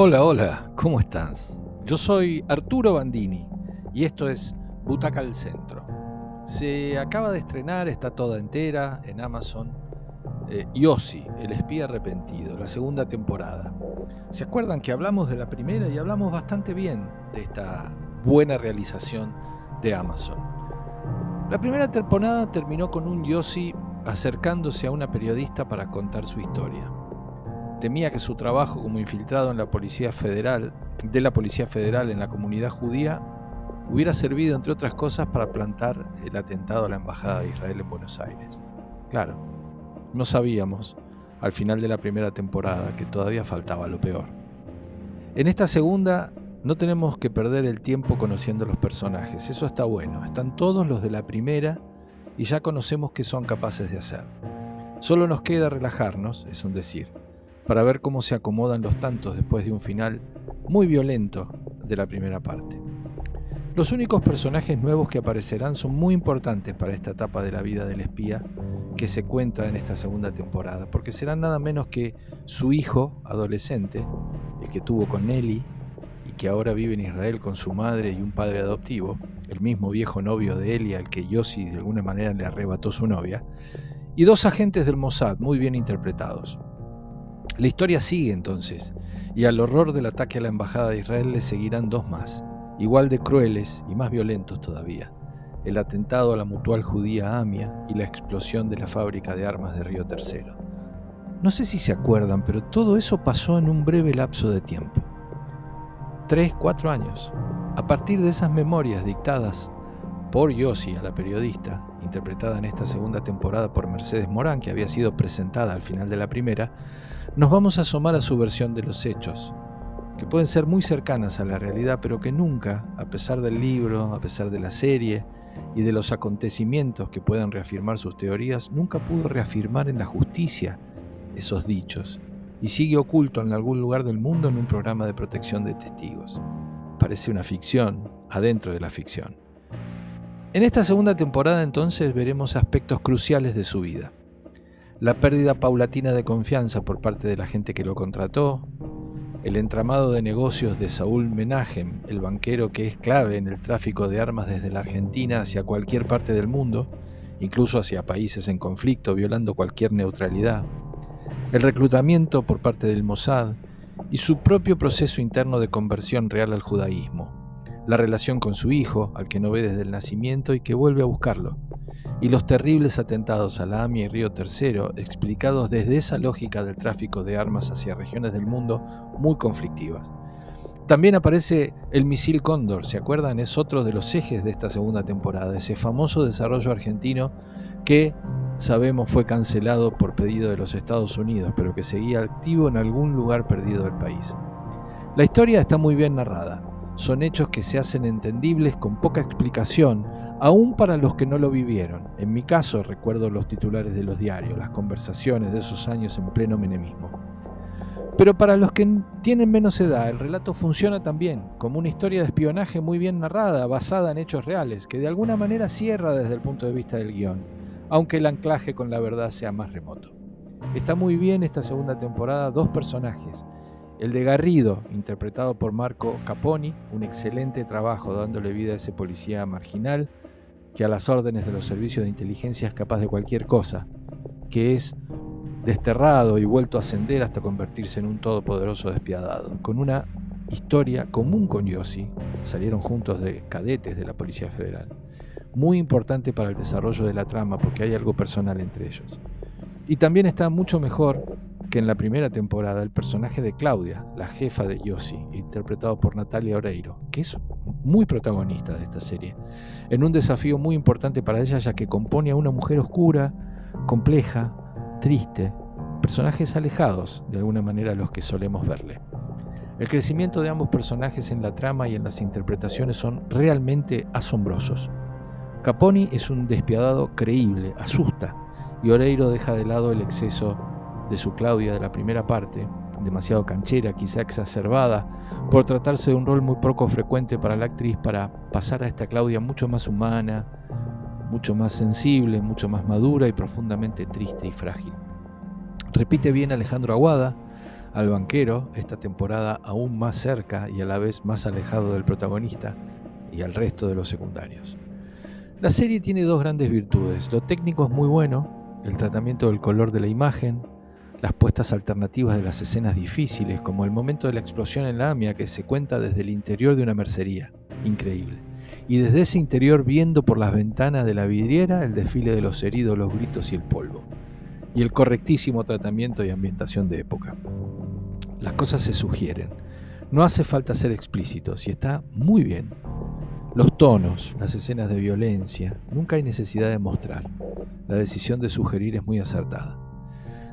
Hola, hola, ¿cómo estás? Yo soy Arturo Bandini y esto es Butaca al Centro. Se acaba de estrenar, está toda entera en Amazon. Eh, Yossi, el espía arrepentido, la segunda temporada. ¿Se acuerdan que hablamos de la primera y hablamos bastante bien de esta buena realización de Amazon? La primera temporada terminó con un Yossi acercándose a una periodista para contar su historia. Temía que su trabajo como infiltrado en la Policía Federal, de la Policía Federal en la comunidad judía, hubiera servido, entre otras cosas, para plantar el atentado a la Embajada de Israel en Buenos Aires. Claro, no sabíamos, al final de la primera temporada, que todavía faltaba lo peor. En esta segunda no tenemos que perder el tiempo conociendo los personajes, eso está bueno, están todos los de la primera y ya conocemos qué son capaces de hacer. Solo nos queda relajarnos, es un decir, para ver cómo se acomodan los tantos después de un final muy violento de la primera parte. Los únicos personajes nuevos que aparecerán son muy importantes para esta etapa de la vida del espía que se cuenta en esta segunda temporada, porque serán nada menos que su hijo adolescente, el que tuvo con Nelly y que ahora vive en Israel con su madre y un padre adoptivo, el mismo viejo novio de Eli al que Yossi de alguna manera le arrebató su novia, y dos agentes del Mossad muy bien interpretados. La historia sigue entonces, y al horror del ataque a la Embajada de Israel le seguirán dos más, igual de crueles y más violentos todavía, el atentado a la mutual judía Amia y la explosión de la fábrica de armas de Río Tercero. No sé si se acuerdan, pero todo eso pasó en un breve lapso de tiempo. Tres, cuatro años. A partir de esas memorias dictadas por Yossi a la periodista, interpretada en esta segunda temporada por Mercedes Morán, que había sido presentada al final de la primera, nos vamos a asomar a su versión de los hechos, que pueden ser muy cercanas a la realidad, pero que nunca, a pesar del libro, a pesar de la serie y de los acontecimientos que puedan reafirmar sus teorías, nunca pudo reafirmar en la justicia esos dichos, y sigue oculto en algún lugar del mundo en un programa de protección de testigos. Parece una ficción adentro de la ficción. En esta segunda temporada entonces veremos aspectos cruciales de su vida. La pérdida paulatina de confianza por parte de la gente que lo contrató, el entramado de negocios de Saúl Menahem, el banquero que es clave en el tráfico de armas desde la Argentina hacia cualquier parte del mundo, incluso hacia países en conflicto, violando cualquier neutralidad, el reclutamiento por parte del Mossad y su propio proceso interno de conversión real al judaísmo, la relación con su hijo, al que no ve desde el nacimiento y que vuelve a buscarlo, y los terribles atentados a la AMI y Río Tercero, explicados desde esa lógica del tráfico de armas hacia regiones del mundo muy conflictivas. También aparece el misil Cóndor, ¿se acuerdan? Es otro de los ejes de esta segunda temporada, ese famoso desarrollo argentino que sabemos fue cancelado por pedido de los Estados Unidos, pero que seguía activo en algún lugar perdido del país. La historia está muy bien narrada, son hechos que se hacen entendibles con poca explicación, aún para los que no lo vivieron. En mi caso recuerdo los titulares de los diarios, las conversaciones de esos años en pleno menemismo. Pero para los que tienen menos edad, el relato funciona también como una historia de espionaje muy bien narrada, basada en hechos reales, que de alguna manera cierra desde el punto de vista del guion, aunque el anclaje con la verdad sea más remoto. Está muy bien esta segunda temporada, dos personajes, el de Garrido, interpretado por Marco Caponi, un excelente trabajo dándole vida a ese policía marginal que a las órdenes de los servicios de inteligencia es capaz de cualquier cosa, que es desterrado y vuelto a ascender hasta convertirse en un todopoderoso despiadado, con una historia común con Yossi, salieron juntos de cadetes de la Policía Federal, muy importante para el desarrollo de la trama porque hay algo personal entre ellos. Y también está mucho mejor que en la primera temporada el personaje de Claudia, la jefa de Yossi, interpretado por Natalia Oreiro, que es muy protagonista de esta serie, en un desafío muy importante para ella ya que compone a una mujer oscura, compleja, triste, personajes alejados de alguna manera a los que solemos verle. El crecimiento de ambos personajes en la trama y en las interpretaciones son realmente asombrosos. Caponi es un despiadado creíble, asusta, y Oreiro deja de lado el exceso de su Claudia de la primera parte, demasiado canchera, quizá exacerbada, por tratarse de un rol muy poco frecuente para la actriz, para pasar a esta Claudia mucho más humana, mucho más sensible, mucho más madura y profundamente triste y frágil. Repite bien Alejandro Aguada, al banquero, esta temporada aún más cerca y a la vez más alejado del protagonista y al resto de los secundarios. La serie tiene dos grandes virtudes. Lo técnico es muy bueno, el tratamiento del color de la imagen, las puestas alternativas de las escenas difíciles, como el momento de la explosión en la AMIA que se cuenta desde el interior de una mercería. Increíble. Y desde ese interior viendo por las ventanas de la vidriera el desfile de los heridos, los gritos y el polvo. Y el correctísimo tratamiento y ambientación de época. Las cosas se sugieren. No hace falta ser explícitos y está muy bien. Los tonos, las escenas de violencia, nunca hay necesidad de mostrar. La decisión de sugerir es muy acertada.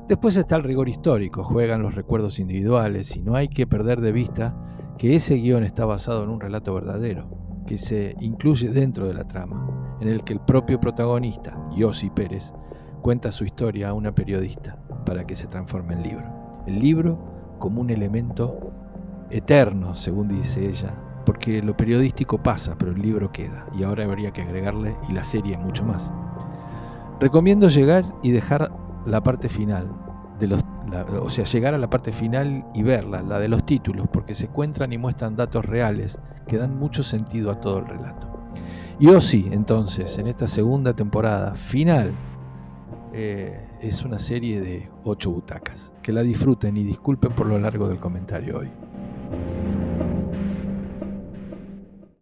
Después está el rigor histórico, juegan los recuerdos individuales y no hay que perder de vista que ese guion está basado en un relato verdadero, que se incluye dentro de la trama, en el que el propio protagonista, Yossi Pérez, cuenta su historia a una periodista para que se transforme en libro. El libro como un elemento eterno, según dice ella, porque lo periodístico pasa, pero el libro queda, y ahora habría que agregarle y la serie mucho más. Recomiendo llegar y dejar la parte final, de los, o sea, llegar a la parte final y verla, la de los títulos, porque se encuentran y muestran datos reales que dan mucho sentido a todo el relato. Y Ozzy, entonces, en esta segunda temporada final, eh, es una serie de ocho butacas. Que la disfruten y disculpen por lo largo del comentario hoy.